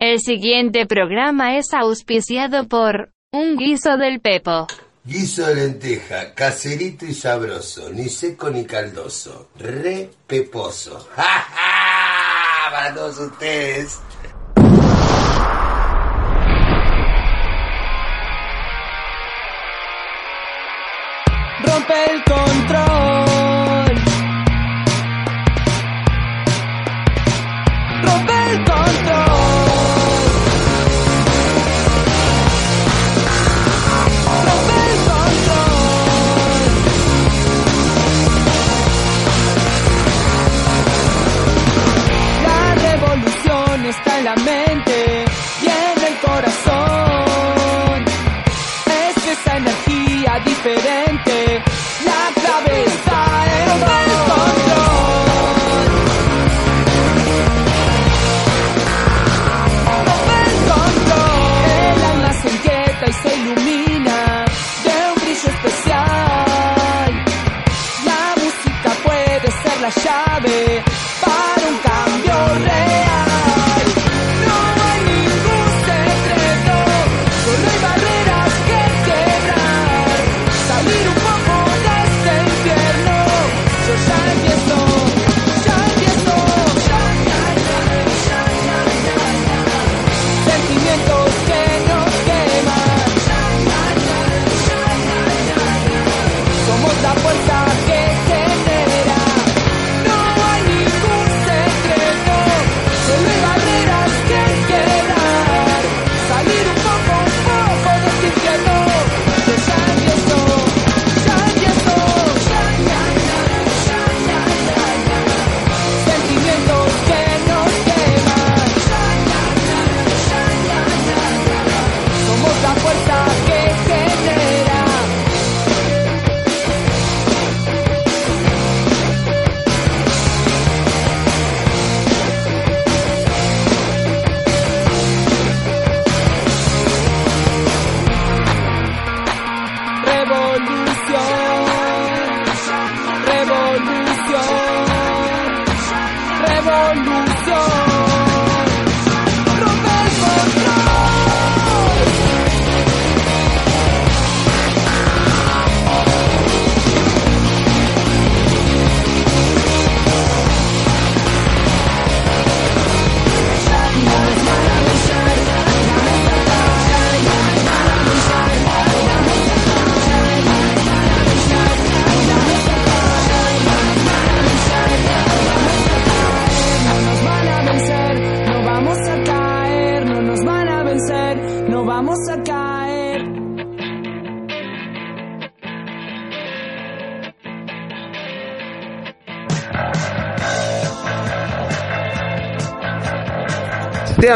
El siguiente programa es auspiciado por Un guiso del Pepo. Guiso de lenteja, caserito y sabroso, ni seco ni caldoso, re peposo. ¡Ja, ja! Para todos ustedes. Rompe el control. Diferente. La clave está en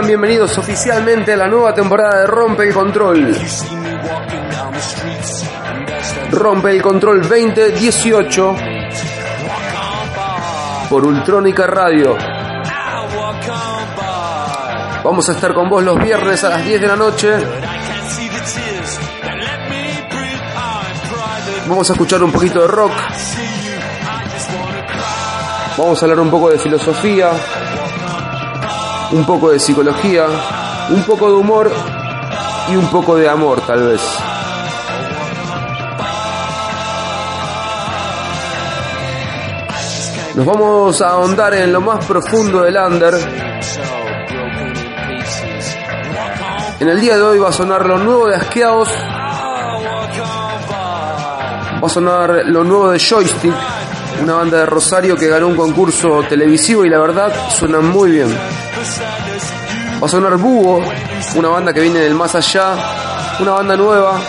Bienvenidos oficialmente a la nueva temporada de Rompe el Control. Rompe el Control 2018 por Ultrónica Radio. Vamos a estar con vos los viernes a las 10 de la noche. Vamos a escuchar un poquito de rock. Vamos a hablar un poco de filosofía, un poco de psicología, un poco de humor y un poco de amor tal vez. Nos vamos a ahondar en lo más profundo del under. En el día de hoy va a sonar lo nuevo de Asqueados. Va a sonar lo nuevo de Joystick, una banda de Rosario que ganó un concurso televisivo y la verdad suena muy bien. Va a sonar Búho, una banda que viene del más allá, una banda nueva.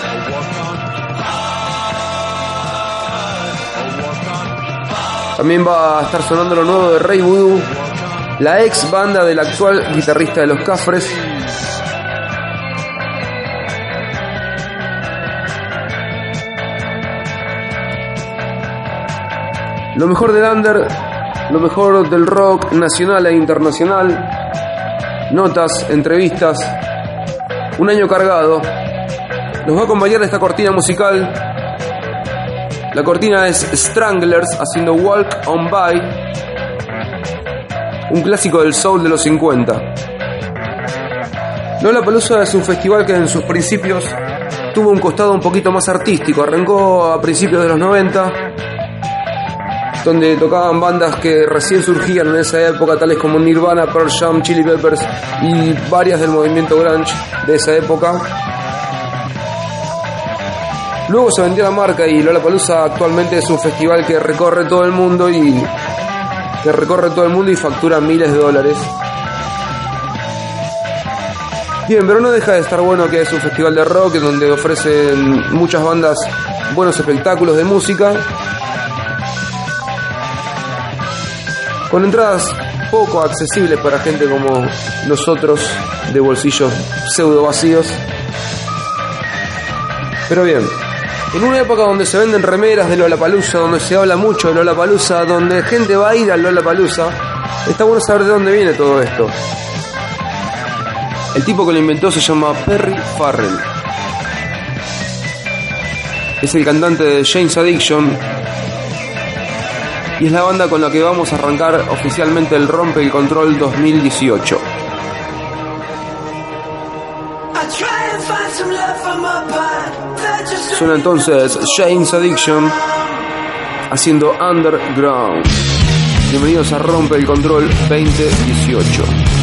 También va a estar sonando lo nuevo de Rey Voodoo, la ex banda del actual guitarrista de los Cafres. Lo mejor del under, lo mejor del rock nacional e internacional, notas, entrevistas, un año cargado. Nos va a acompañar esta cortina musical. La cortina es Stranglers haciendo Walk on By, un clásico del soul de los 50. Lola Palusa es un festival que en sus principios tuvo un costado un poquito más artístico. Arrancó a principios de los 90, donde tocaban bandas que recién surgían en esa época, tales como Nirvana, Pearl Jam, Chili Peppers y varias del movimiento grunge de esa época. Luego se vendió la marca y Lola Palusa actualmente es un festival que recorre todo el mundo y que recorre todo el mundo y factura miles de dólares. Bien, pero no deja de estar bueno que es un festival de rock donde ofrecen muchas bandas buenos espectáculos de música. Con entradas poco accesibles para gente como nosotros de bolsillos pseudo vacíos. Pero bien, en una época donde se venden remeras de Lollapalooza, donde se habla mucho de Lollapalooza, donde gente va a ir a Lollapalooza, está bueno saber de dónde viene todo esto. El tipo que lo inventó se llama Perry Farrell. Es el cantante de James Addiction. Y es la banda con la que vamos a arrancar oficialmente el Rompe el Control 2018. Suena entonces James Addiction haciendo Underground. Bienvenidos a Rompe el Control 2018.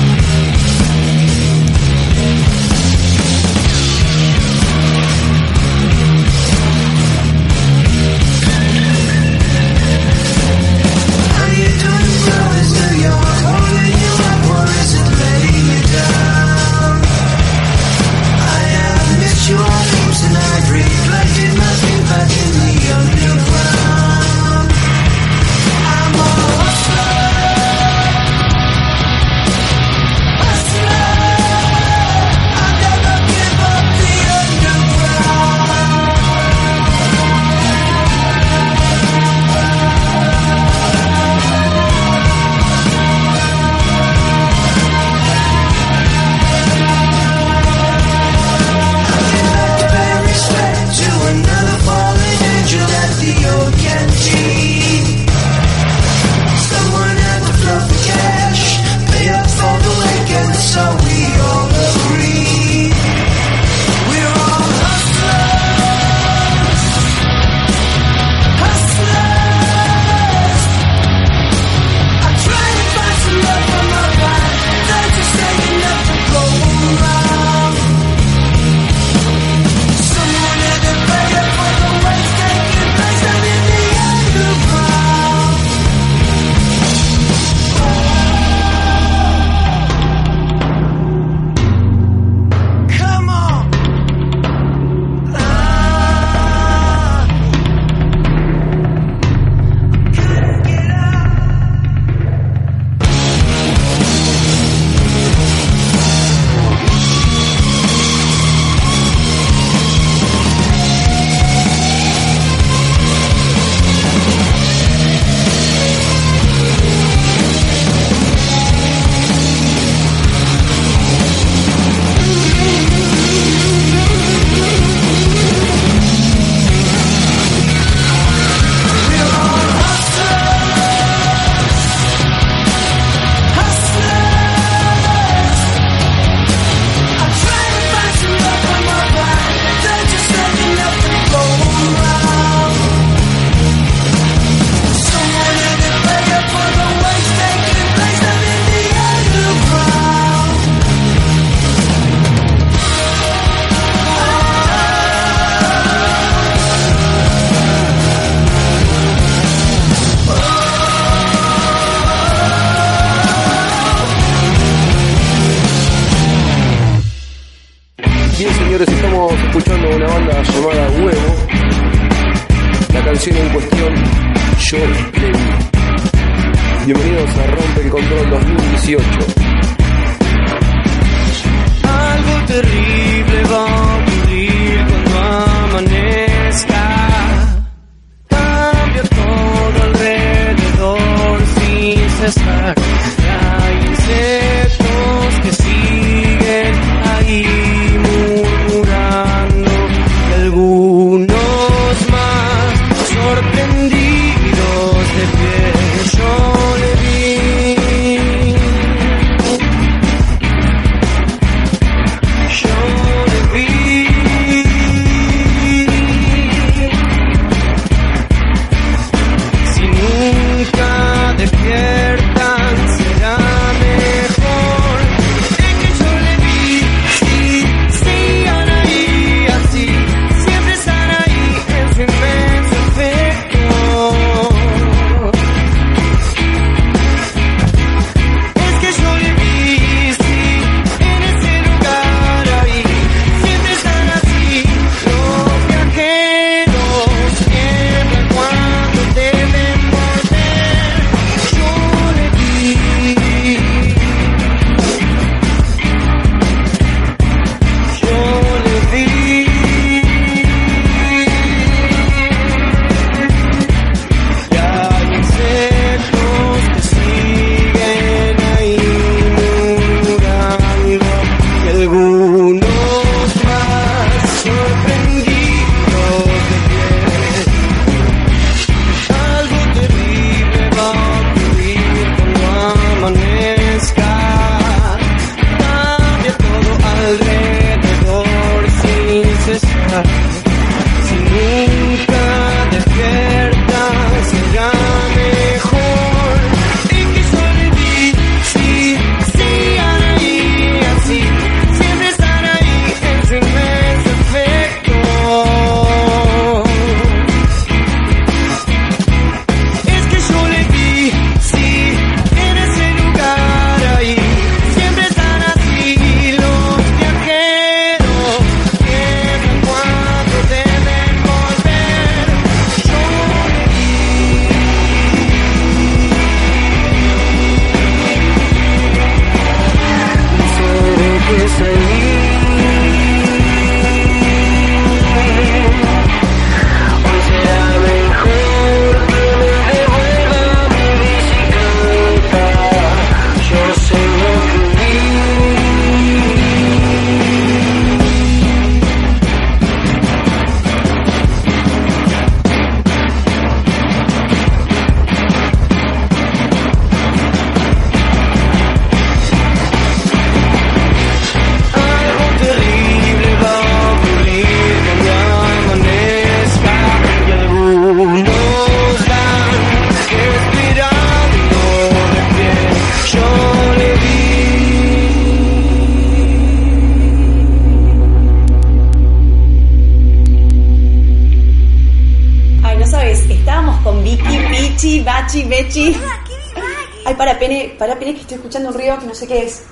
Para, Pene, que estoy escuchando un ruido que no sé qué es.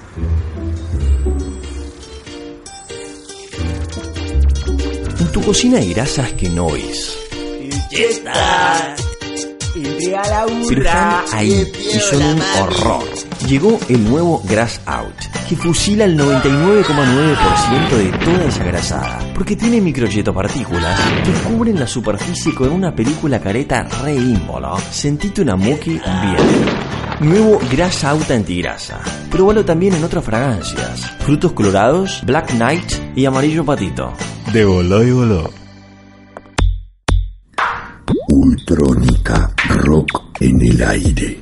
En tu cocina hay grasas que no ves. Pero están ahí y son un horror. Llegó el nuevo Grass Out, que fusila el 99,9% de toda esa grasada, porque tiene microchetopartículas que cubren la superficie con una película careta re ímbolo. Sentite una muki bien. Nuevo Grass Out antigrasa. Pruébalo también en otras fragancias. Frutos colorados, Black Knight y amarillo patito. De voló y voló. Ultrónica Rock en el aire.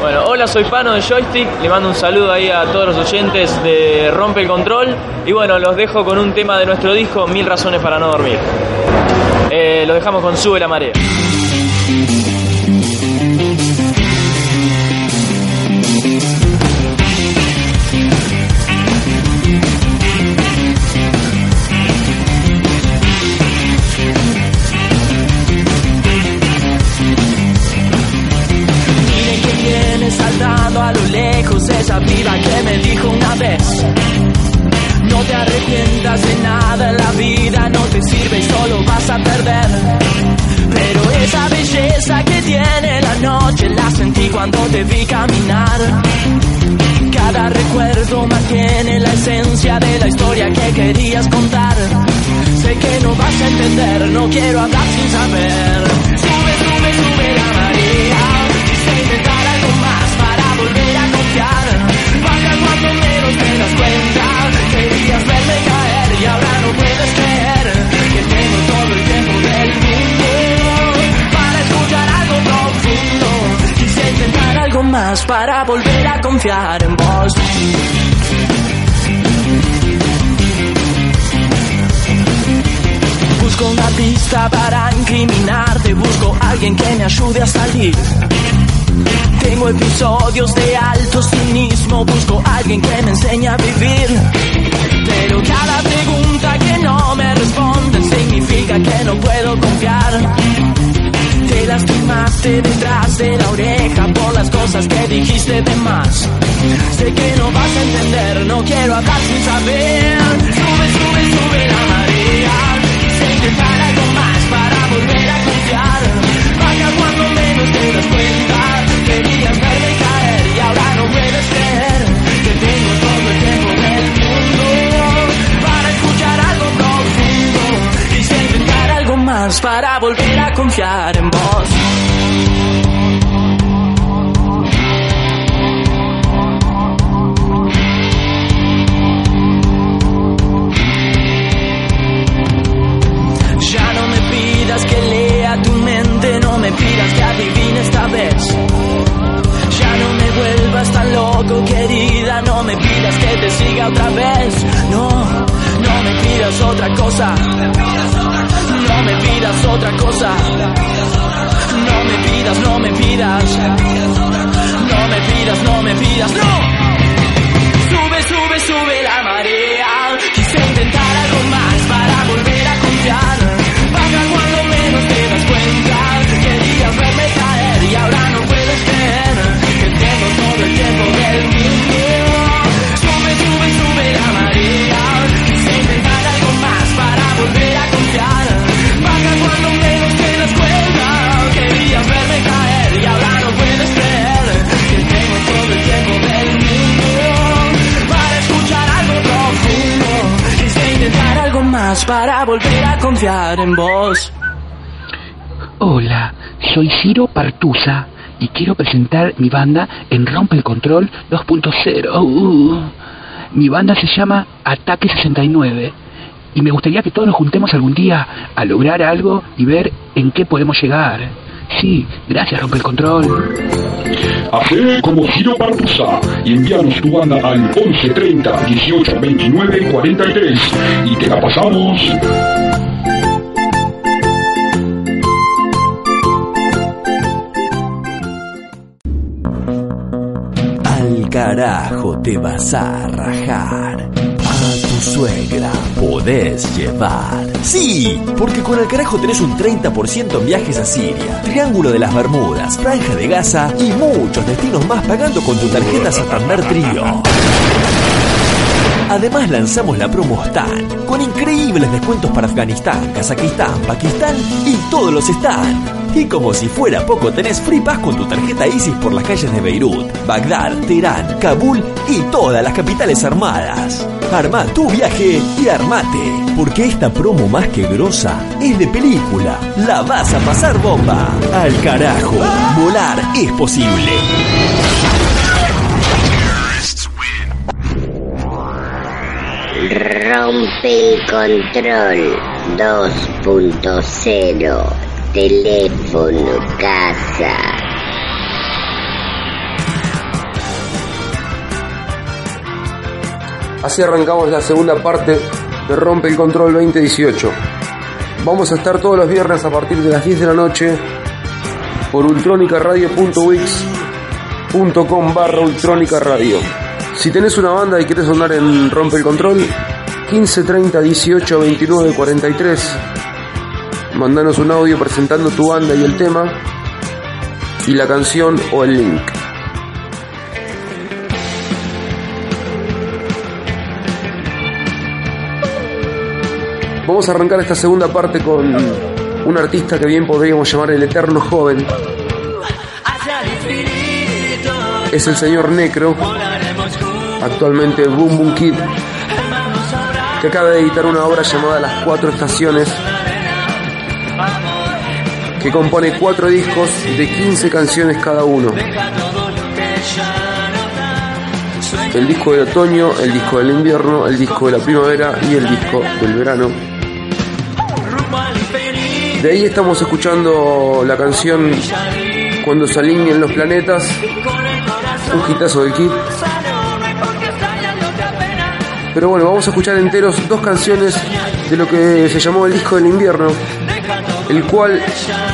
Bueno, hola, soy Pano de Joystick. Le mando un saludo ahí a todos los oyentes de Rompe el Control. Y bueno, los dejo con un tema de nuestro disco, Mil Razones para No Dormir. Eh, lo dejamos con Sube la Marea. Miren que viene saltando a lo lejos esa piba que me dijo una vez. No te arrepientas de nada en la vida, a perder. Pero esa belleza que tiene la noche la sentí cuando te vi caminar. Cada recuerdo mantiene la esencia de la historia que querías contar. Sé que no vas a entender, no quiero hablar sin saber. Sube, sube, sube la marea. Quise intentar algo más para volver a confiar. Baja cuando menos te das cuenta. Querías verme caer y ahora no puedes creer para volver a confiar en vos. Busco una pista para incriminarte, busco alguien que me ayude a salir. Tengo episodios de alto cinismo, busco alguien que me enseñe a vivir. Pero cada pregunta que no me responden significa que no puedo confiar. Te lastimaste detrás de la oreja por las cosas que dijiste de más. Sé que no vas a entender, no quiero hablar sin saber. Sube, sube, sube la marea. Quise intentar algo más para volver a confiar. Baja cuando menos te das cuenta. Querías verme caer y ahora no puedes creer para volver a confiar en vos. Ya no me pidas que lea tu mente, no me pidas que adivine esta vez. Ya no me vuelvas tan loco, querida, no me pidas que te siga otra vez. No, no me pidas otra cosa. No me pidas otra cosa. No me pidas, no me pidas. No me pidas, no me pidas, no. Sube, sube, sube la marea. Quise intentar algo más para volver a confiar. Para volver a confiar en vos. Hola, soy Ciro Partusa y quiero presentar mi banda en Rompe el Control 2.0. Uh, mi banda se llama Ataque 69 y me gustaría que todos nos juntemos algún día a lograr algo y ver en qué podemos llegar. Sí, gracias Rompe el Control. Hacé como Giro Partusa y envíanos tu banda al 1130 18 29 43 y te la pasamos. Al carajo te vas a rajar. Suegra podés llevar. Sí, porque con el carajo tenés un 30% en viajes a Siria, Triángulo de las Bermudas, Franja de Gaza y muchos destinos más pagando con tu tarjeta Santander Trío. Además lanzamos la promo Stan, con increíbles descuentos para Afganistán, Kazajistán, Pakistán y todos los Stan. Y como si fuera poco, tenés Free Pass con tu tarjeta ISIS por las calles de Beirut, Bagdad, Teherán, Kabul y todas las capitales armadas. Arma tu viaje y armate, porque esta promo más que grosa es de película. La vas a pasar bomba. Al carajo, volar es posible. Rompe el control 2.0. Teléfono casa. Así arrancamos la segunda parte de Rompe el Control 2018. Vamos a estar todos los viernes a partir de las 10 de la noche por ultronicaradio.wix.com barra ultronica radio. Si tenés una banda y querés sonar en Rompe el Control, 15 30 18 29 43. Mandanos un audio presentando tu banda y el tema, y la canción o el link. Vamos a arrancar esta segunda parte con un artista que bien podríamos llamar el eterno joven. Es el señor Necro, actualmente Boom Boom Kid, que acaba de editar una obra llamada Las Cuatro Estaciones, que compone cuatro discos de 15 canciones cada uno. El disco del otoño, el disco del invierno, el disco de la primavera y el disco del verano. De ahí estamos escuchando la canción Cuando se alineen los planetas, un hitazo del kit. Pero bueno, vamos a escuchar enteros dos canciones de lo que se llamó el disco del invierno, el cual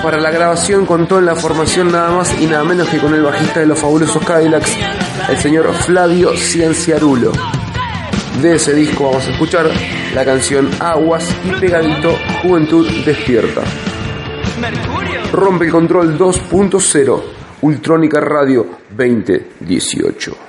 para la grabación contó en la formación nada más y nada menos que con el bajista de los fabulosos Cadillacs, el señor Flavio Cienciarulo. De ese disco vamos a escuchar la canción Aguas y pegadito Juventud Despierta. Rompe el control 2.0, Ultrónica Radio 2018.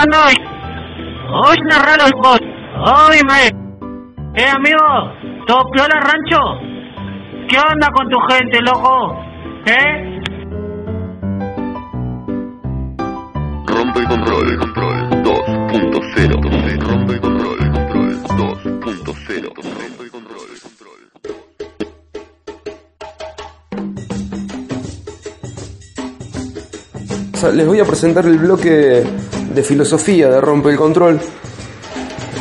Tocando hoy. Hoy narra los vos. Hoy me. Eh, amigo, ¿topió la rancho? ¿Qué onda con tu gente, loco? ¿Eh? Rompe el control, control 2.0. Rompe el control, control 2.0. Rompe el control, Les voy a presentar el bloque de filosofía de Rompe el Control,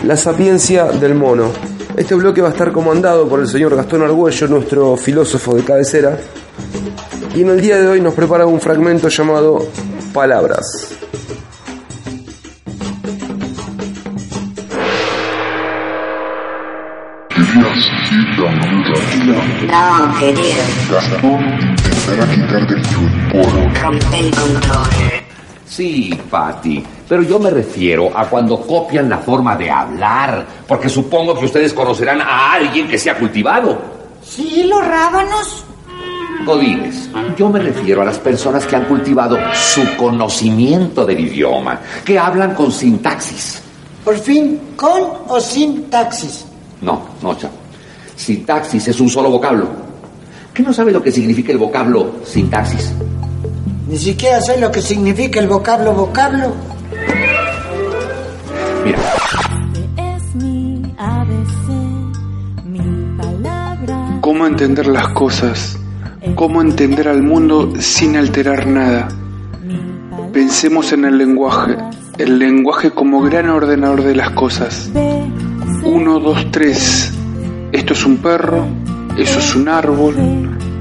la sapiencia del mono. Este bloque va a estar comandado por el señor Gastón Argüello, nuestro filósofo de cabecera, y en el día de hoy nos prepara un fragmento llamado Palabras. No, querido. Gastón intentará quitarte el. Rompe el control. Sí, Patty, pero yo me refiero a cuando copian la forma de hablar, porque supongo que ustedes conocerán a alguien que sea cultivado. Sí, los rábanos. Godines, yo me refiero a las personas que han cultivado su conocimiento del idioma, que hablan con sintaxis. Por fin, con o sin taxis. No, no, chavo. Sintaxis es un solo vocablo. ¿Qué no sabe lo que significa el vocablo sintaxis? Ni siquiera sé lo que significa el vocablo vocablo. Mira, Es mi ABC, mi palabra. ¿Cómo entender las cosas? ¿Cómo entender al mundo sin alterar nada? Pensemos en el lenguaje, el lenguaje como gran ordenador de las cosas. Uno, dos, tres. Esto es un perro, eso es un árbol,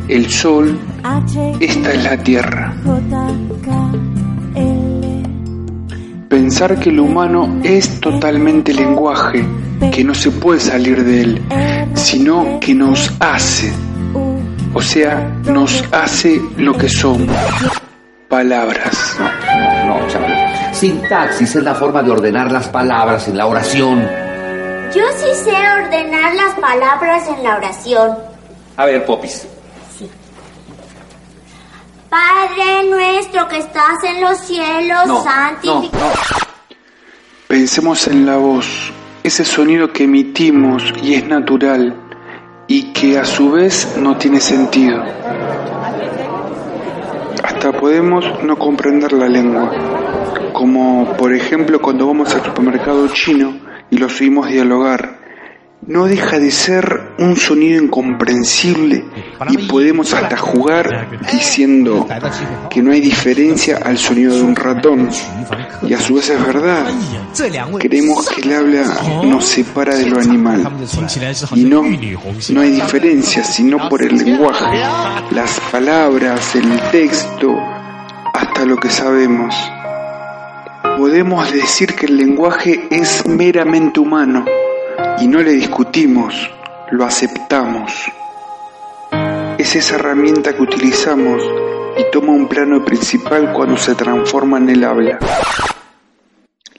el sol, esta es la tierra. Pensar que lo humano es totalmente lenguaje, que no se puede salir de él, sino que nos hace. O sea, nos hace lo que somos. Palabras. no, chavo. Sintaxis es la forma de ordenar las palabras en la oración. Yo sí sé ordenar las palabras en la oración. A ver, Popis. Padre nuestro que estás en los cielos, No, santificado. Pensemos en la voz, ese sonido que emitimos y es natural y que a su vez no tiene sentido. Hasta podemos no comprender la lengua, como por ejemplo cuando vamos al supermercado chino y los oímos dialogar. No deja de ser un sonido incomprensible y podemos hasta jugar diciendo que no hay diferencia al sonido de un ratón. Y a su vez es verdad. Creemos que el habla nos separa de lo animal. Y no, no hay diferencia sino por el lenguaje, las palabras, el texto, hasta lo que sabemos. Podemos decir que el lenguaje es meramente humano y no le discutimos, lo aceptamos. Es esa herramienta que utilizamos y toma un plano principal cuando se transforma en el habla.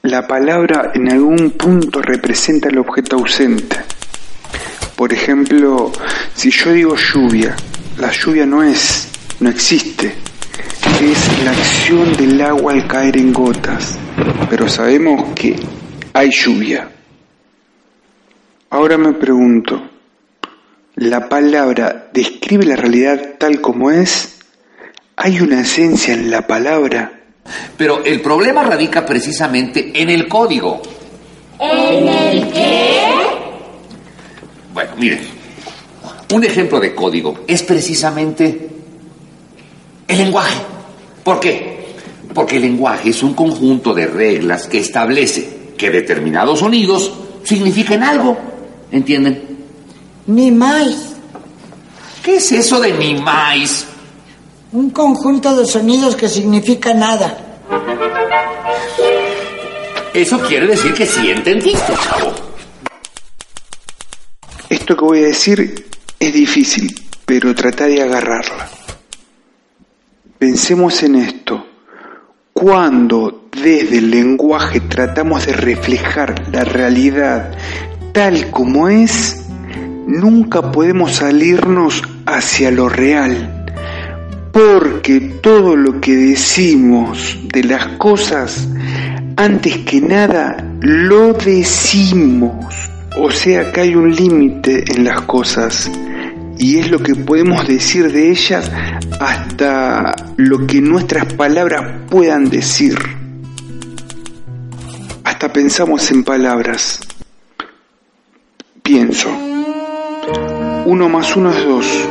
La palabra en algún punto representa el objeto ausente. Por ejemplo, si yo digo lluvia, la lluvia no es, no existe. Es la acción del agua al caer en gotas. Pero sabemos que hay lluvia. Ahora me pregunto, ¿la palabra describe la realidad tal como es? ¿Hay una esencia en la palabra? Pero el problema radica precisamente en el código. ¿En el qué? Bueno, miren, un ejemplo de código es precisamente el lenguaje. ¿Por qué? Porque el lenguaje es un conjunto de reglas que establece que determinados sonidos significan algo. ¿Entienden? Ni más. ¿Qué es eso de ni más? Un conjunto de sonidos que significa nada. Eso quiere decir que sí entendiste, chavo. Esto que voy a decir es difícil, pero trata de agarrarla. Pensemos en esto. Cuando desde el lenguaje tratamos de reflejar la realidad tal como es, nunca podemos salirnos hacia lo real. Porque todo lo que decimos de las cosas antes que nada lo decimos. O sea que hay un límite en las cosas y es lo que podemos decir de ellas hasta lo que nuestras palabras puedan decir. Hasta pensamos en palabras. Pienso. Uno más uno es dos.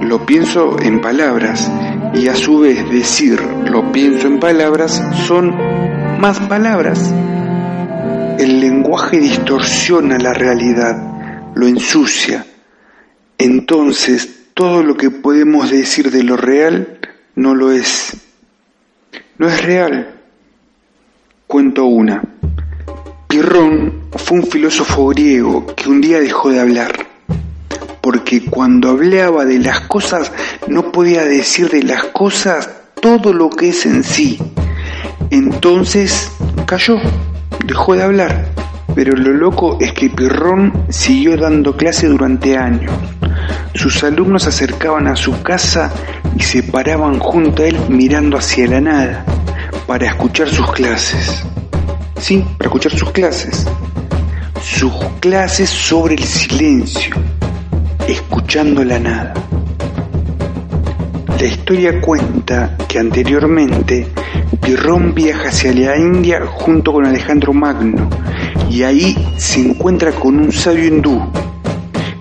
Lo pienso en palabras y a su vez decir lo pienso en palabras son más palabras. El lenguaje distorsiona la realidad, lo ensucia. Entonces todo lo que podemos decir de lo real no lo es. No es real. Cuento una. Pirrón fue un filósofo griego que un día dejó de hablar, porque cuando hablaba de las cosas no podía decir de las cosas todo lo que es en sí. Entonces cayó, dejó de hablar. Pero lo loco es que Pirrón siguió dando clase durante años. Sus alumnos se acercaban a su casa y se paraban junto a él mirando hacia la nada para escuchar sus clases. Sí, para escuchar sus clases. Sus clases sobre el silencio, escuchando la nada. La historia cuenta que anteriormente Pirrón viaja hacia la India junto con Alejandro Magno y ahí se encuentra con un sabio hindú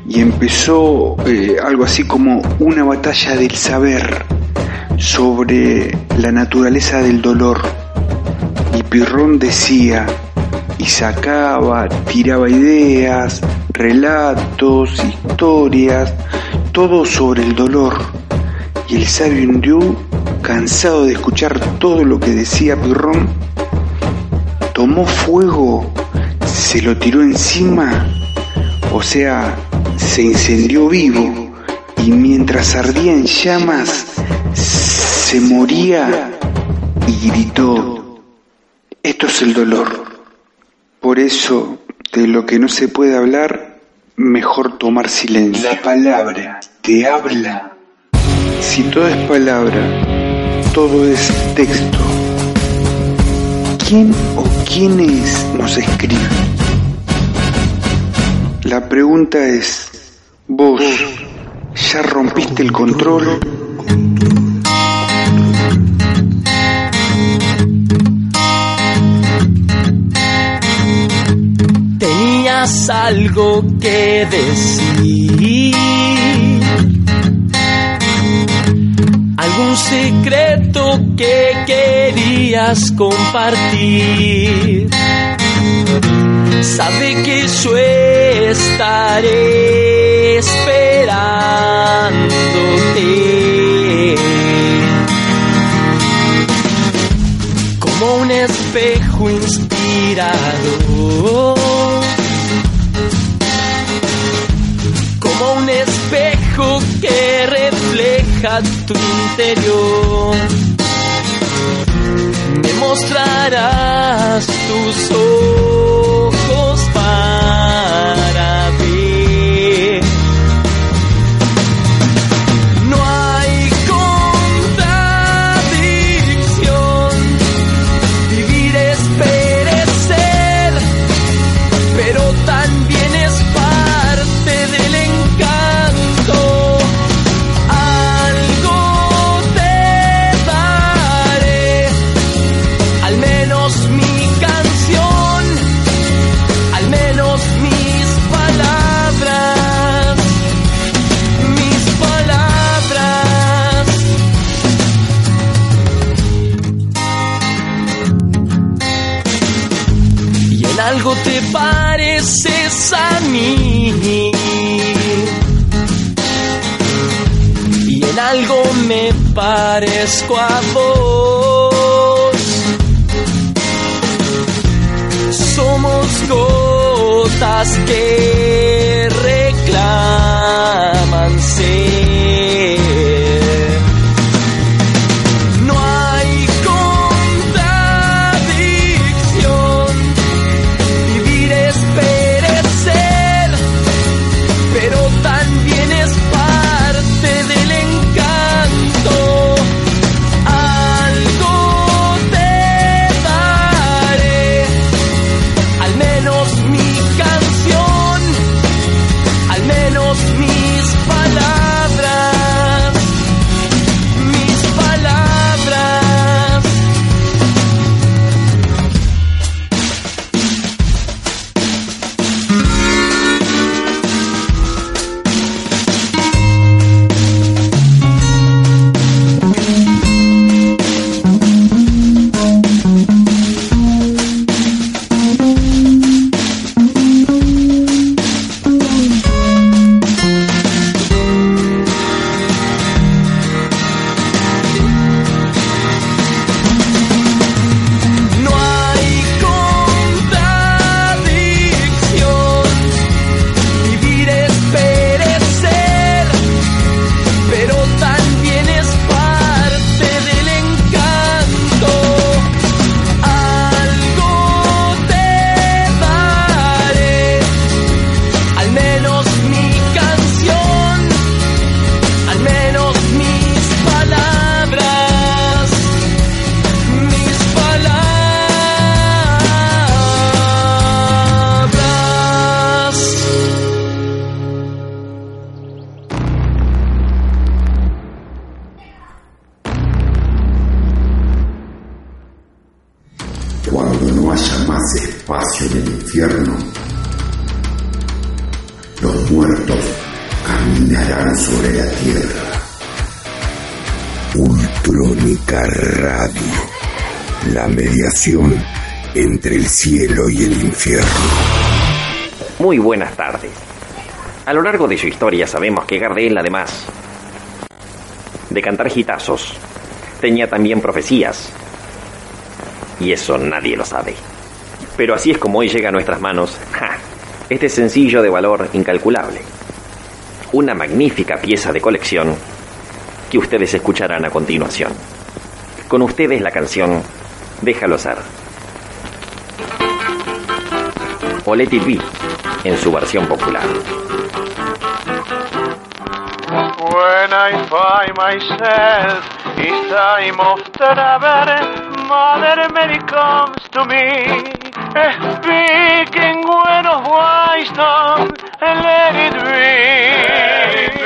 y empezó eh, algo así como una batalla del saber sobre la naturaleza del dolor. Y Pirrón decía y sacaba, tiraba ideas, relatos, historias, todo sobre el dolor. Y el sabio hindú, cansado de escuchar todo lo que decía Pirrón, tomó fuego, se lo tiró encima, o sea, se incendió vivo y mientras ardía en llamas se moría y gritó, esto es el dolor. Por eso, de lo que no se puede hablar, mejor tomar silencio. La palabra te habla. Si todo es palabra, todo es texto. ¿Quién o quiénes nos escriben? La pregunta es, ¿vos ya rompiste el control? Algo que decir, algún secreto que querías compartir. Sabe que yo estaré esperándote. Como un espejo inspirado, como un espejo que refleja tu interior. Me mostrarás tus ojos cielo y el infierno. Muy buenas tardes. A lo largo de su historia sabemos que Gardel, además de cantar gitazos, tenía también profecías. Y eso nadie lo sabe. Pero así es como hoy llega a nuestras manos ¡ja! este sencillo de valor incalculable. Una magnífica pieza de colección que ustedes escucharán a continuación. Con ustedes la canción Déjalo ser o Let It Be en su versión popular. When I find myself, it's time of travel, Mother Mary comes to me, eh, speaking when of wisdom, let it be.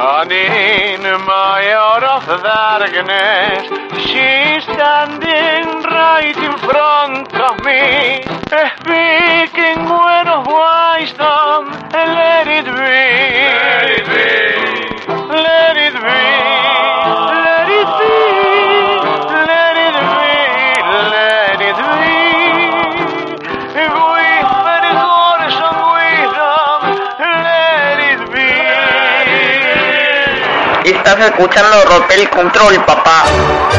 Anin, my out of darkness, she's standing right in front of me, eh, speaking word of wisdom, let it be. Let it be. escuchando Rotel Control, papá.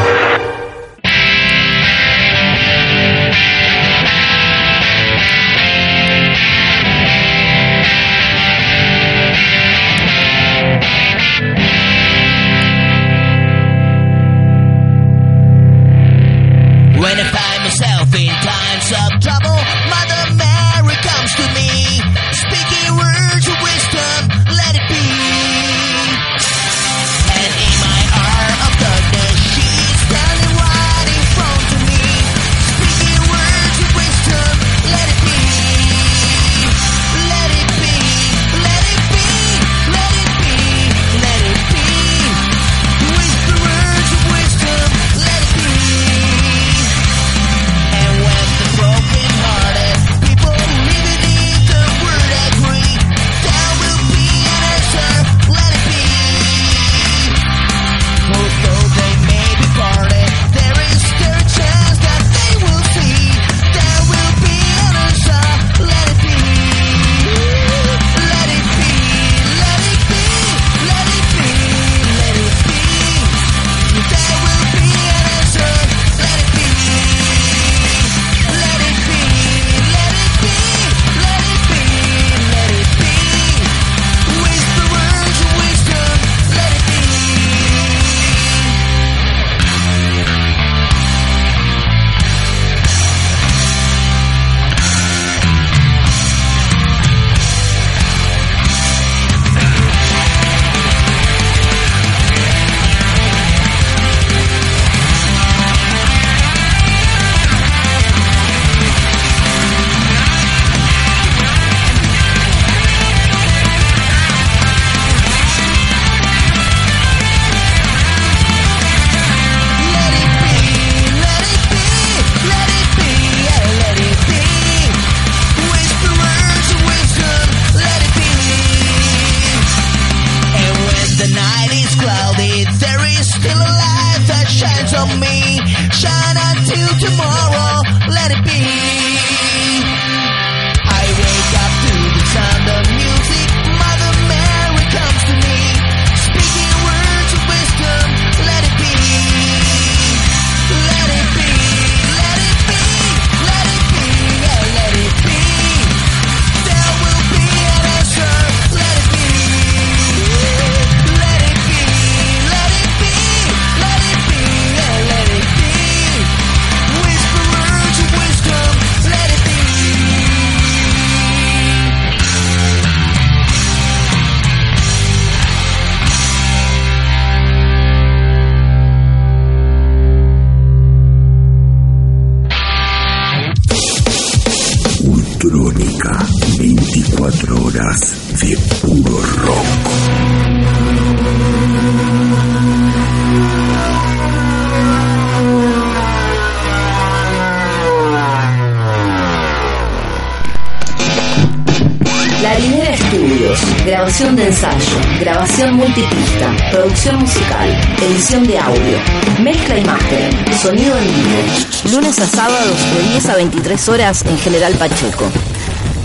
De ensayo, grabación multipista, producción musical, edición de audio, mezcla y mastering, sonido en vivo. Lunes a sábados de 10 a 23 horas en General Pacheco.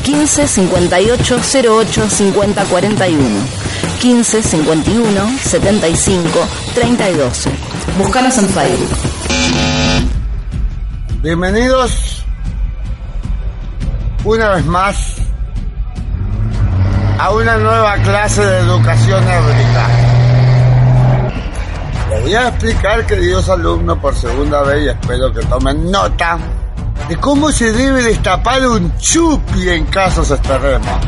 15 58 08 50 41. 15 51 75 30 y 12. Búscanos en Facebook. Bienvenidos una vez más a una nueva clase de educación nórdica. Les voy a explicar, queridos alumnos, por segunda vez y espero que tomen nota de cómo se debe destapar un chupi en casos extremos.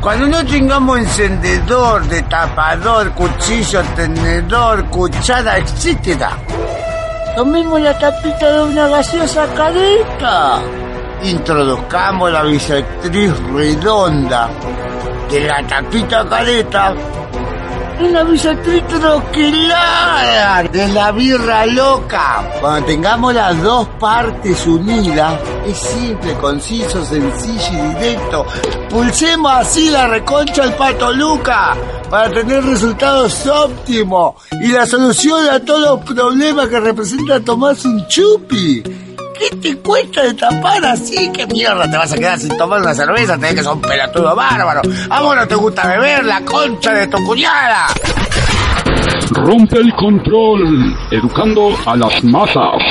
Cuando no tengamos encendedor, destapador, cuchillo, tenedor, cuchara, etc. Tomemos la tapita de una gaseosa careta. Introduzcamos la bisectriz redonda de la tapita careta en la bisectriz troquelada de la birra loca. Cuando tengamos las dos partes unidas, es simple, conciso, sencillo y directo. Pulsemos así la reconcha al pato Luca para tener resultados óptimos y la solución a todos los problemas que representa tomarse un chupi. ¿Qué te cuesta de tapar así? ¿Qué mierda te vas a quedar sin tomar una cerveza? Tenés que ser un pelotudo bárbaro. ¿A vos no te gusta beber la concha de tu cuñada? Rompe el control, educando a las masas.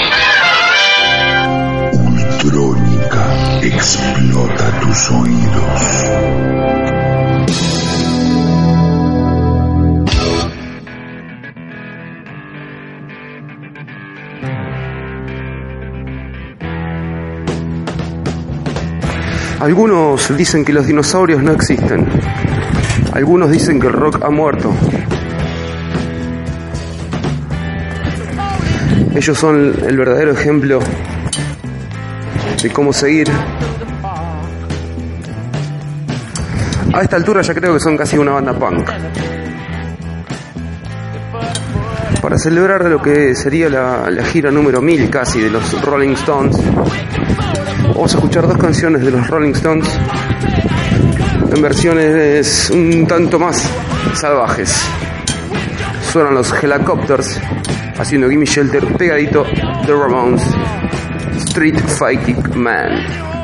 Ultrónica explota tus oídos. Algunos dicen que los dinosaurios no existen. Algunos dicen que el rock ha muerto. Ellos son el verdadero ejemplo de cómo seguir. A esta altura ya creo que son casi una banda punk. Para celebrar lo que sería la, gira número 1000 casi de los Rolling Stones, vamos a escuchar dos canciones de los Rolling Stones en versiones un tanto más salvajes. Suenan los Helicopters haciendo Gimme Shelter pegadito de Ramones Street Fighting Man.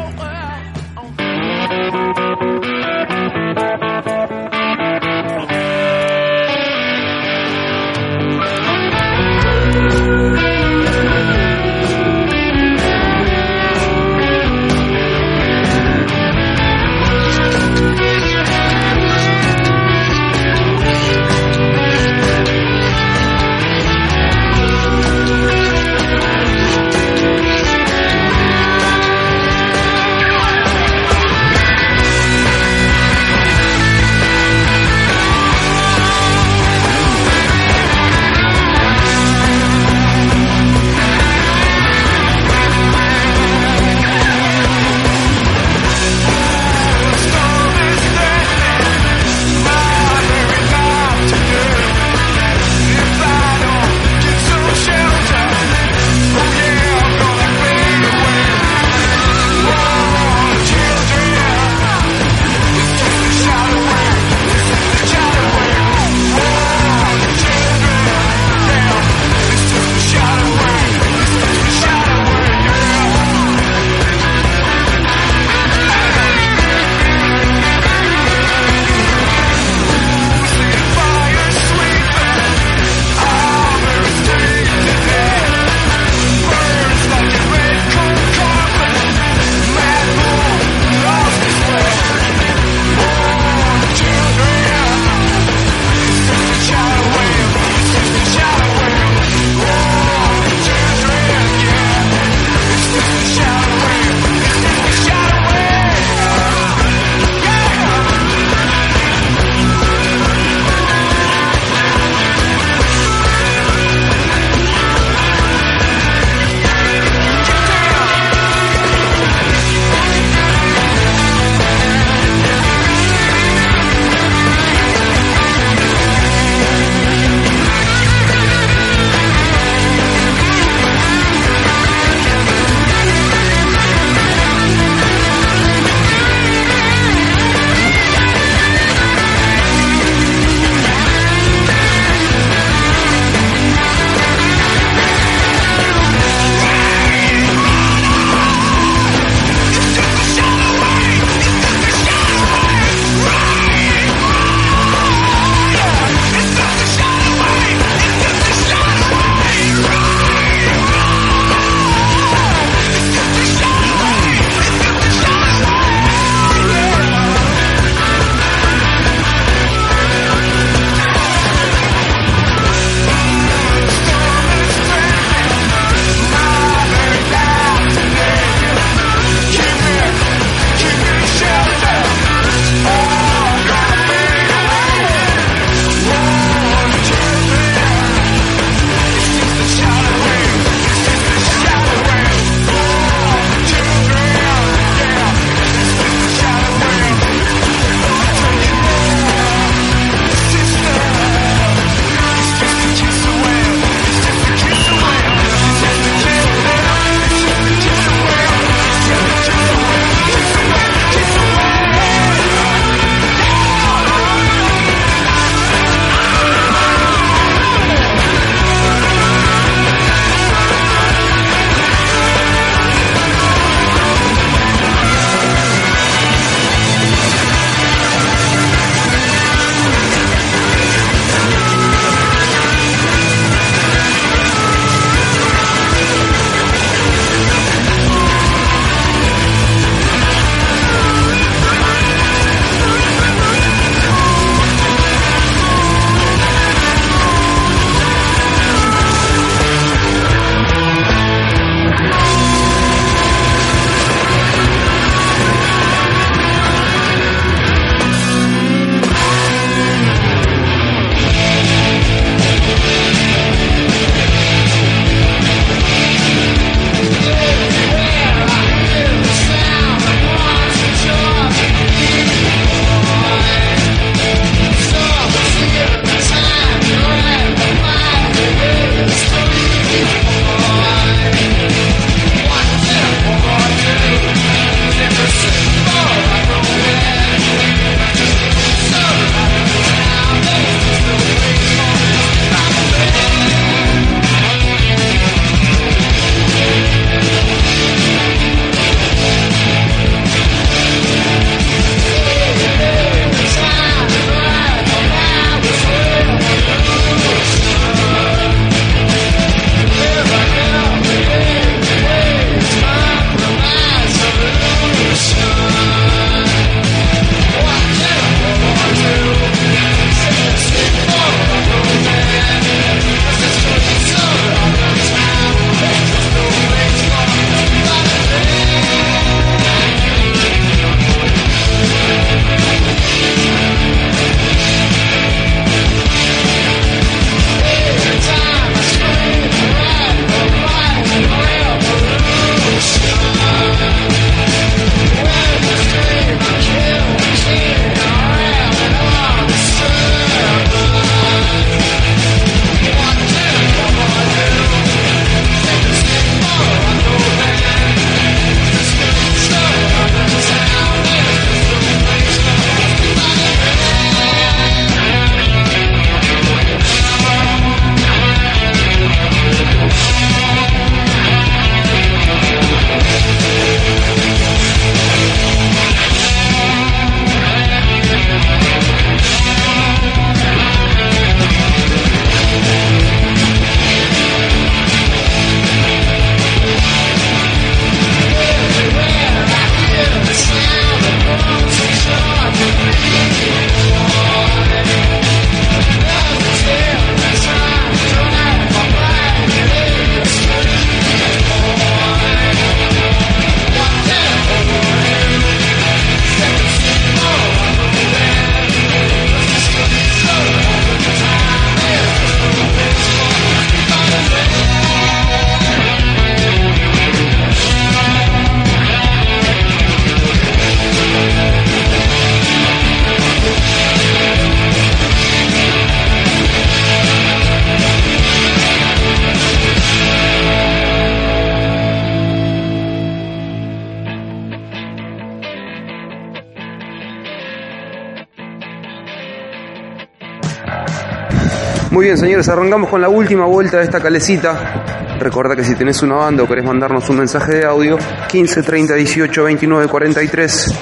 Bien, señores, arrancamos con la última vuelta de esta calecita. Recuerda que si tenés una banda o querés mandarnos un mensaje de audio, 15 30 18 29 43,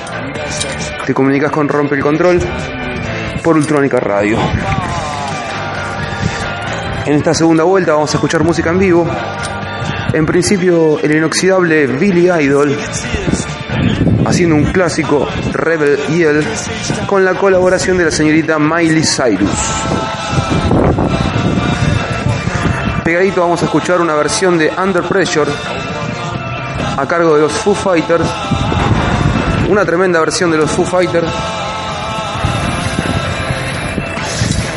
te comunicas con Rompe el Control por Ultrónica Radio. En esta segunda vuelta vamos a escuchar música en vivo. En principio, el inoxidable Billy Idol haciendo un clásico Rebel Yell con la colaboración de la señorita Miley Cyrus. Pegadito vamos a escuchar una versión de Under Pressure a cargo de los Foo Fighters. Una tremenda versión de los Foo Fighters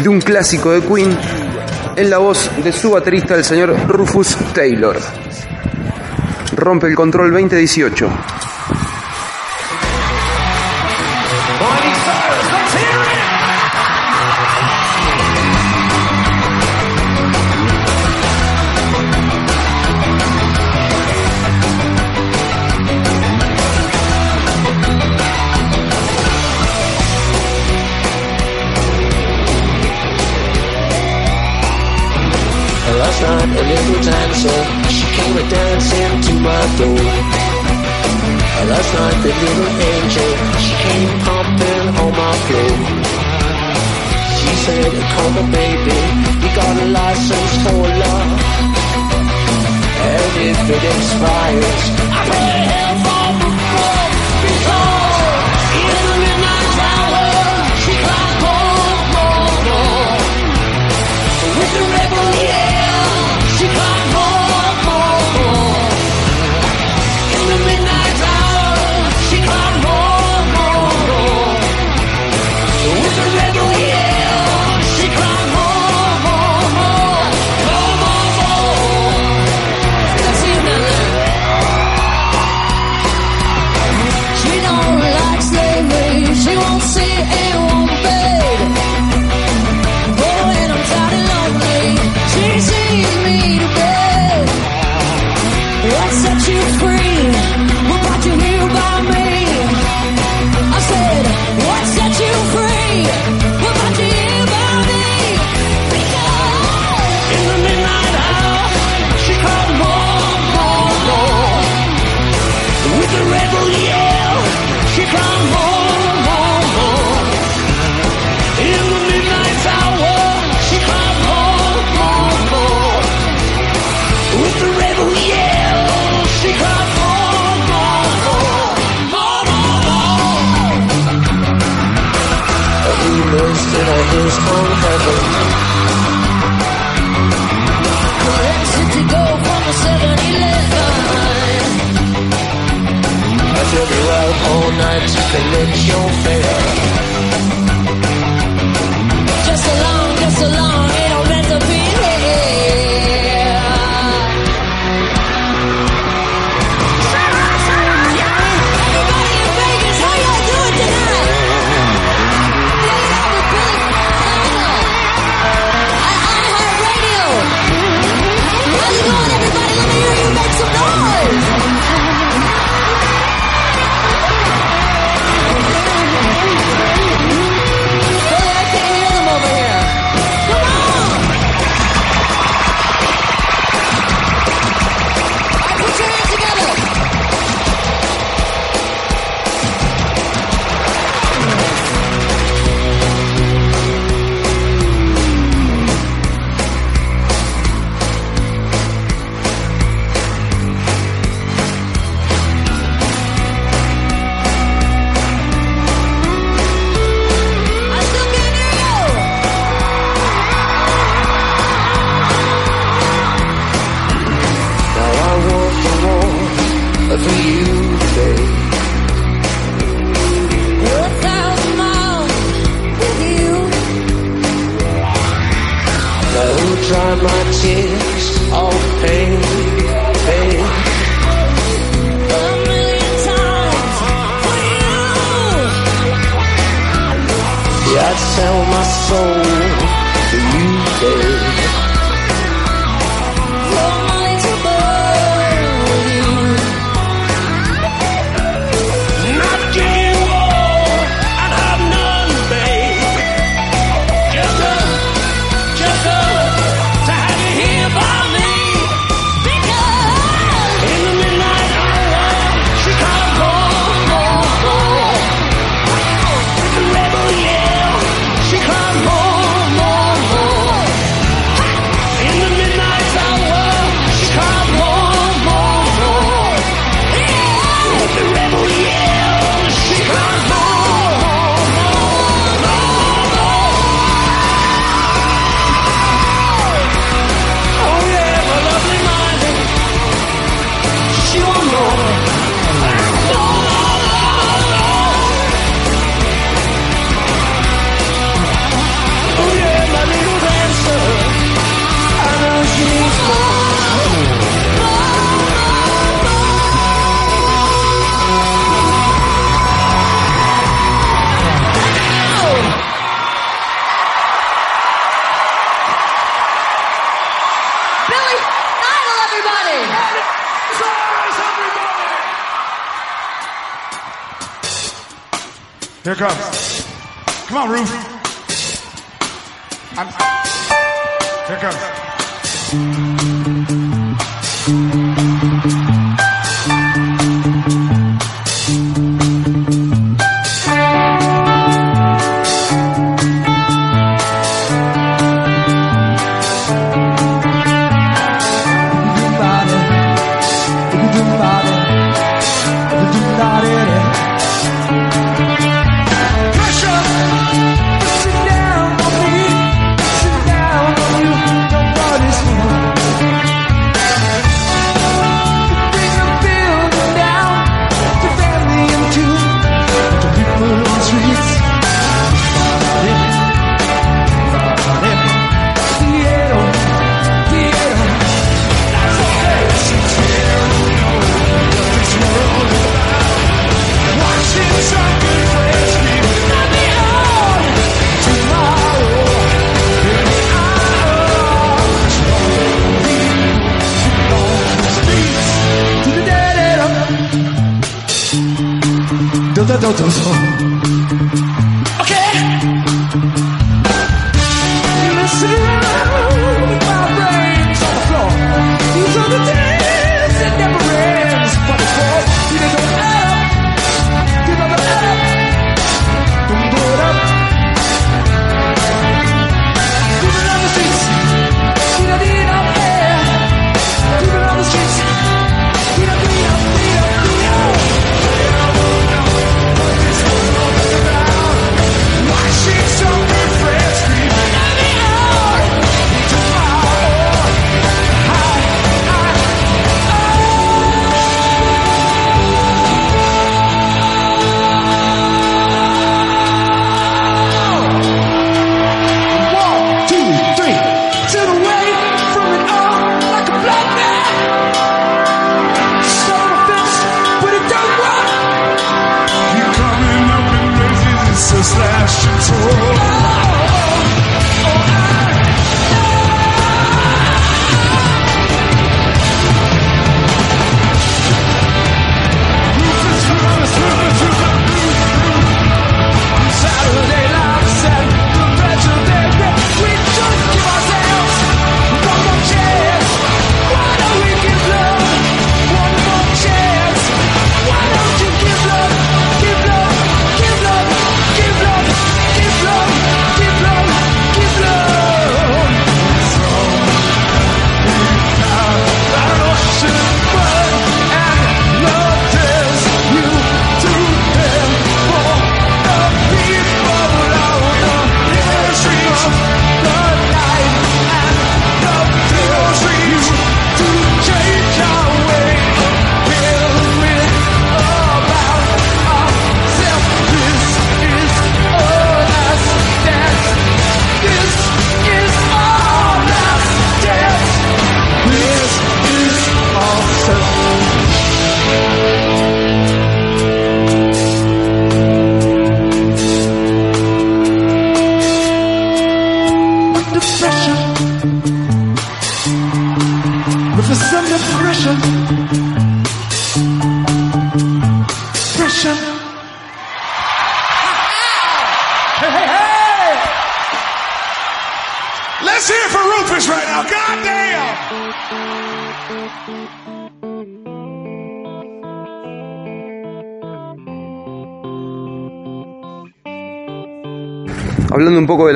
de un clásico de Queen en la voz de su baterista, el señor Rufus Taylor. Rompe el control 2018. A little dancer, she came a dancing to my door. Last night the little angel, she came pumping on my floor. She said, come on baby, we got a license for love. And if it expires, I pray hell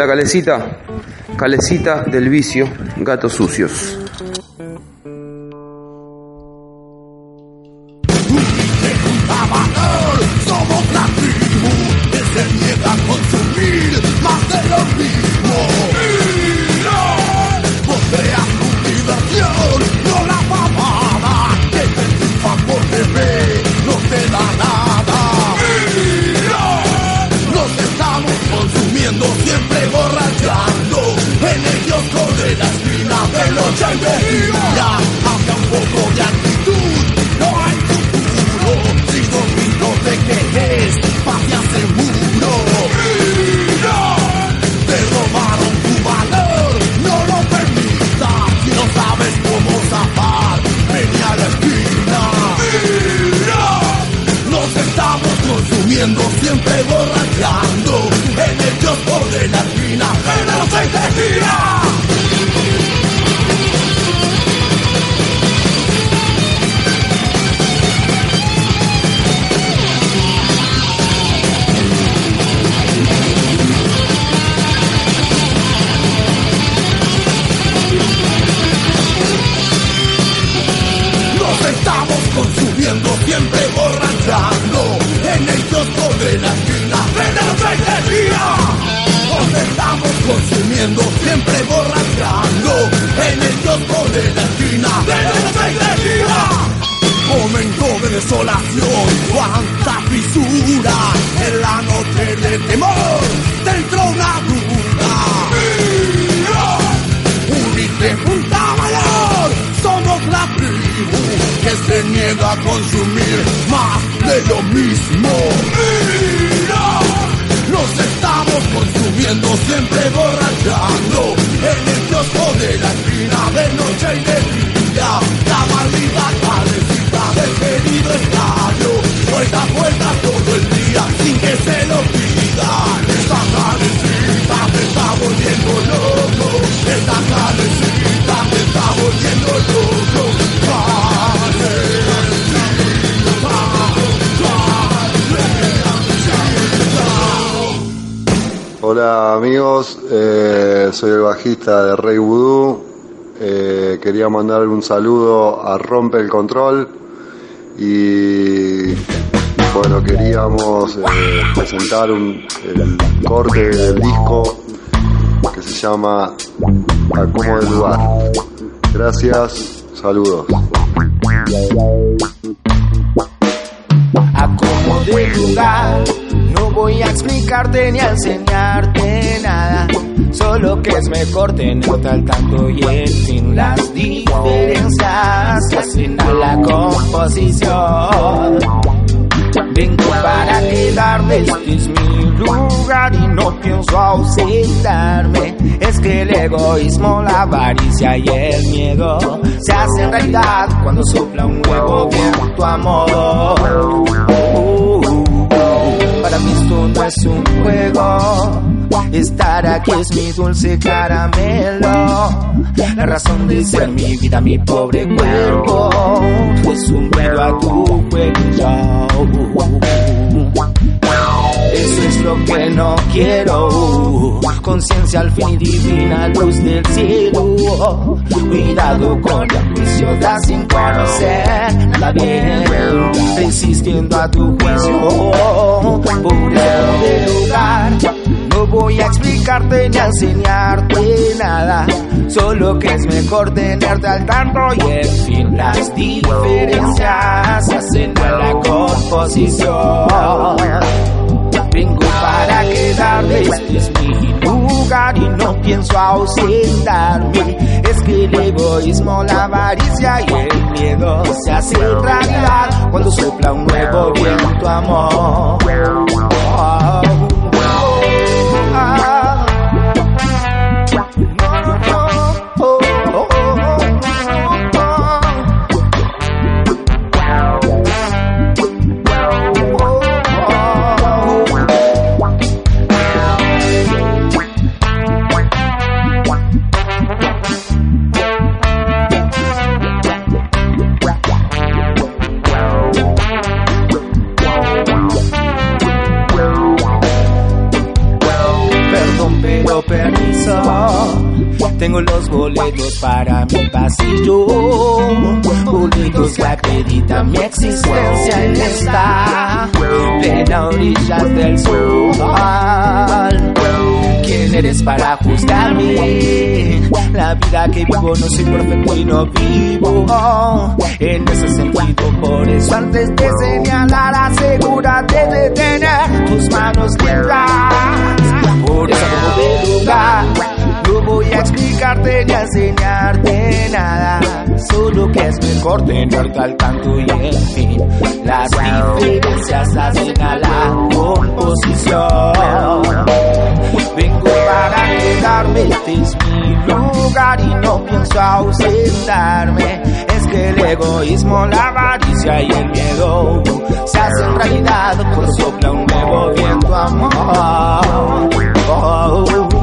calecita, calecita del vicio, gatos sucios. Consumir más de lo mismo. Mira, nos estamos consumiendo, siempre borrachando, en el kiosco de la esquina de noche y de día, la maldita cabecita del querido estadio, vuelta a vuelta todo el día, sin que se lo pidan. Esta cabecita te está volviendo loco, amigos, eh, soy el bajista de Rey Voodoo. Eh, quería mandar un saludo a Rompe el Control y bueno, queríamos eh, presentar un, el corte del disco que se llama del Lugar. Gracias, saludos. De lugar. Voy a explicarte ni a enseñarte nada. Solo que es mejor tenerte al tanto y en fin las diferencias que hacen a la composición. Vengo para quedarme, este es mi lugar y no pienso ausentarme. Es que el egoísmo, la avaricia y el miedo se hacen realidad cuando sopla un nuevo viento amor. Para mí no es un juego. Estar aquí es mi dulce caramelo. La razón de ser mi vida, mi pobre cuerpo. Es un miedo a tu juego. Eso es lo que no quiero. Conciencia al fin y divina luz del cielo. Cuidado con la juicio da sin conocer bien. Resistiendo a tu juicio. Por el lugar. No voy a explicarte ni a enseñarte nada. Solo que es mejor tenerte al tanto y en fin las diferencias hacen a la composición. Vengo para quedarme, este es mi lugar y no pienso ausentarme. Es que el egoísmo, la avaricia y el miedo se hacen realidad cuando sopla un nuevo viento, amor. Los boletos para mi pasillo. Boletos que acreditan mi existencia en esta plena orillas del sol. ¿Quién eres para juzgarme? La vida que vivo no soy perfecto y no vivo. En ese sentido, por eso antes de señalar, asegúrate de tener tus manos limpias. Por eso como de lugar, no voy explicarte ni enseñarte nada. Solo que es mejor tenerte al tanto y en fin, las diferencias hacen a la composición. Vengo para quedarme, este es mi lugar y no pienso ausentarme. Es que el egoísmo, la avaricia y el miedo se hacen realidad por sopla un nuevo viento, amor. Oh,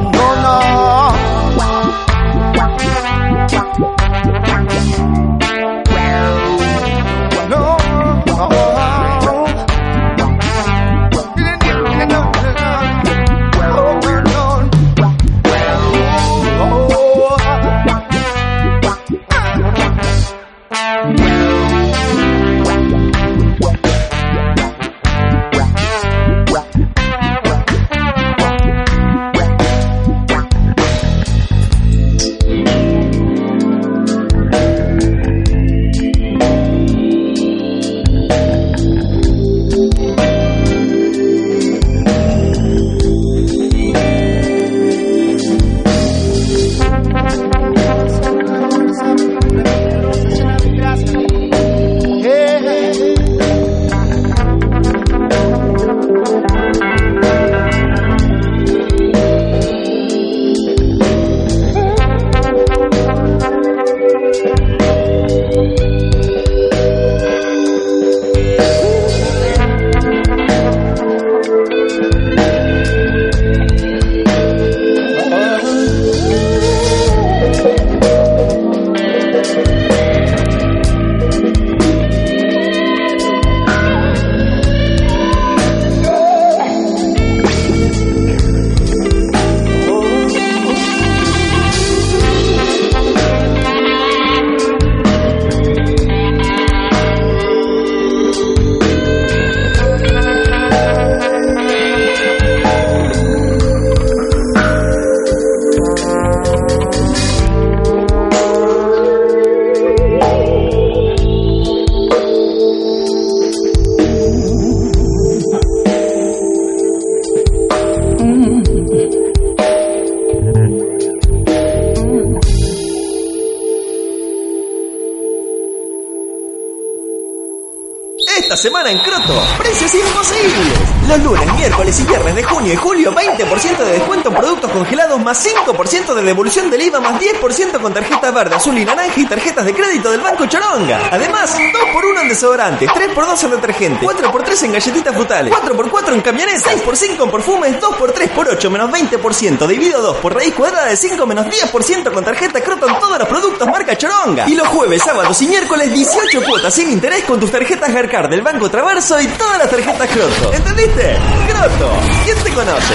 con tarjetas verde, azul y naranja y tarjetas de crédito del Banco Choronga. Además, 2x1 en desodorantes, 3x2 en detergente, 4x3 en galletitas frutales, 4x4 en camionetas, 6x5 en perfumes, 2x3 por 8 menos 20%, dividido 2 por raíz cuadrada de 5 menos 10% con tarjeta Croto en todos los productos marca Choronga. Y los jueves, sábados y miércoles 18 cuotas sin interés con tus tarjetas Garcard del Banco Traverso y todas las tarjetas Croto. ¿Entendiste? Croto, ¿quién te conoce?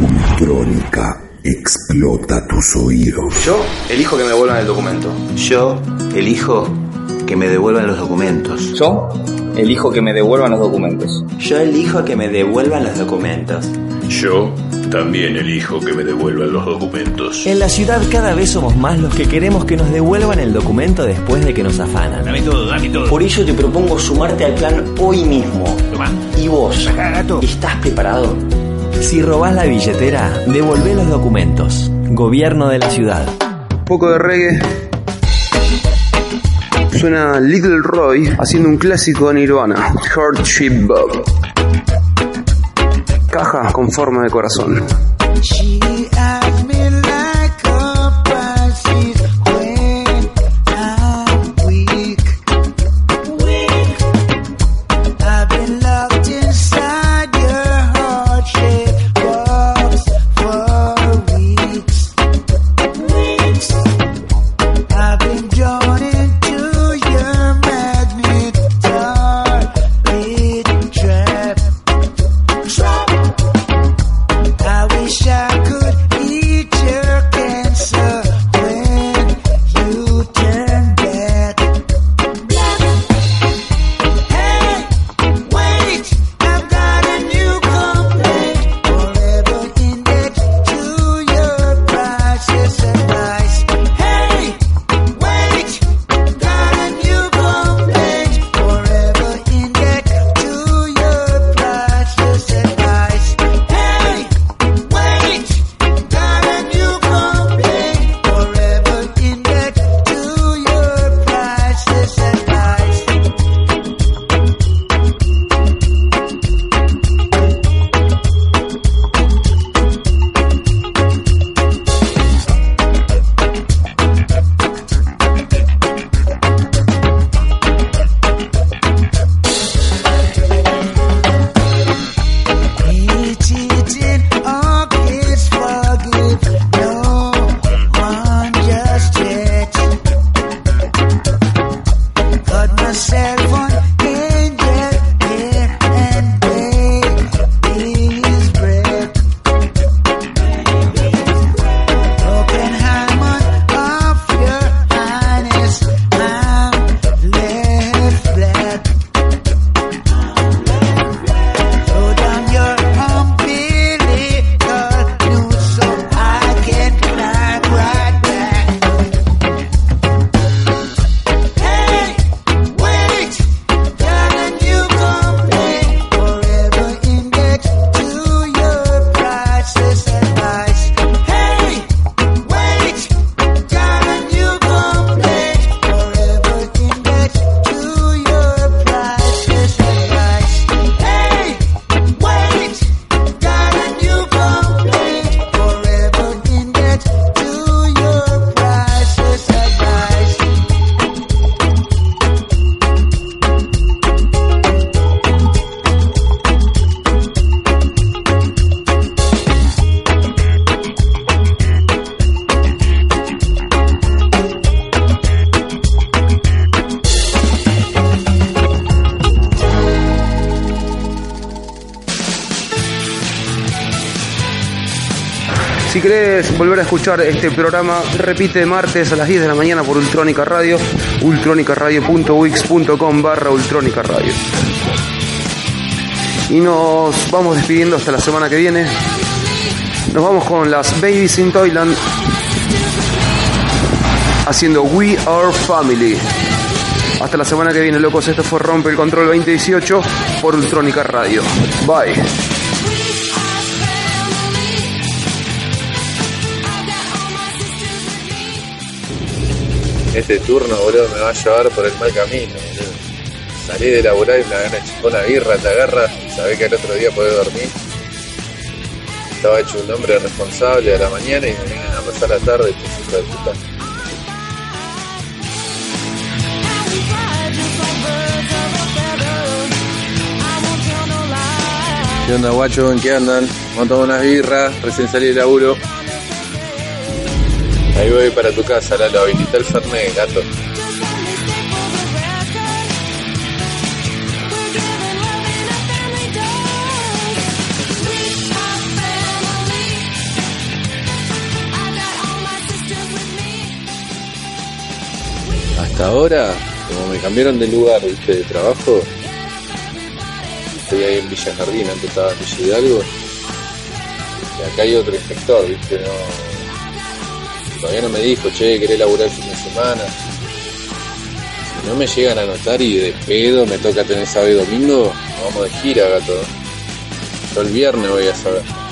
Ultrónica explota tus oídos. Yo elijo que me devuelvan el documento. Yo elijo que me devuelvan los documentos. Yo elijo que me devuelvan los documentos. Yo elijo que me devuelvan los documentos. Yo también elijo que me devuelvan los documentos. En la ciudad cada vez somos más los que queremos que nos devuelvan el documento después de que nos afanan. Dame todo, dame todo. Por ello te propongo sumarte al plan hoy mismo. ¿Y vos? ¿Estás preparado? Si robás la billetera, devolvé los documentos. Gobierno de la ciudad. Un poco de reggae. Suena Little Roy haciendo un clásico de Nirvana, Heart Bob. Caja con forma de corazón. Este programa, repite martes a las 10 de la mañana por Ultrónica Radio, ultronicaradio.wix.com barra Ultrónica Radio. Y nos vamos despidiendo hasta la semana que viene. Nos vamos con las Babies in Toyland haciendo We Are Family. Hasta la semana que viene, locos. Esto fue Rompe el Control 2018 por Ultrónica Radio. Bye. Este turno, boludo, me va a llevar por el mal camino, boludo. salí de laburar y de chupar una birra, te agarra, sabés que al otro día podés dormir. Estaba hecho un hombre responsable a la mañana y me vienen a pasar la tarde, estos hijos de puta. ¿Qué onda, guacho? ¿En qué andan? Tomar unas birras, recién salí de laburo. Ahí voy para tu casa, Lalo, habilita el Fernet, gato. Hasta ahora, como me cambiaron de lugar, viste, de trabajo, estoy ahí en Villa Jardín, antes estaba en Villa Hidalgo, y acá hay otro inspector, viste, no, todavía no me dijo, che, querés laburar el fin de semana. Si no me llegan a notar y de pedo me toca tener sábado y domingo, vamos de gira, gato. Yo el viernes voy a saber.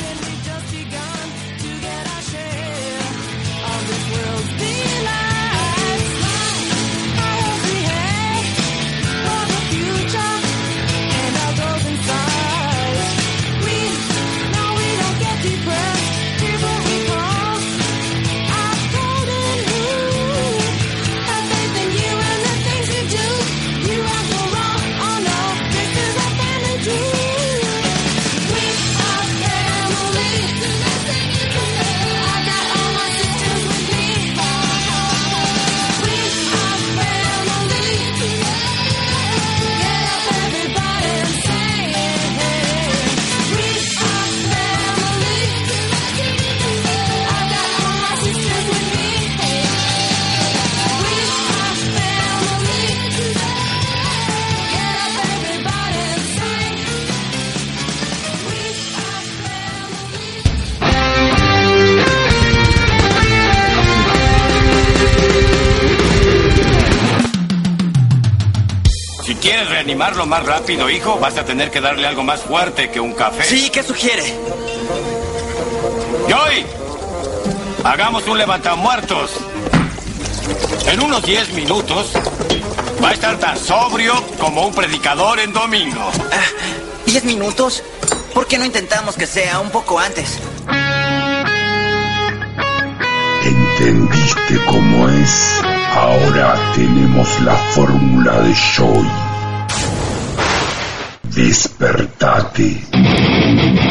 Más rápido, hijo, vas a tener que darle algo más fuerte que un café. Sí, ¿qué sugiere? ¡Joy! Hagamos un levantamuertos. En unos 10 minutos va a estar tan sobrio como un predicador en domingo. ¿Diez minutos? ¿Por qué no intentamos que sea un poco antes? ¿Entendiste cómo es? Ahora tenemos la fórmula de Joy. Despertate.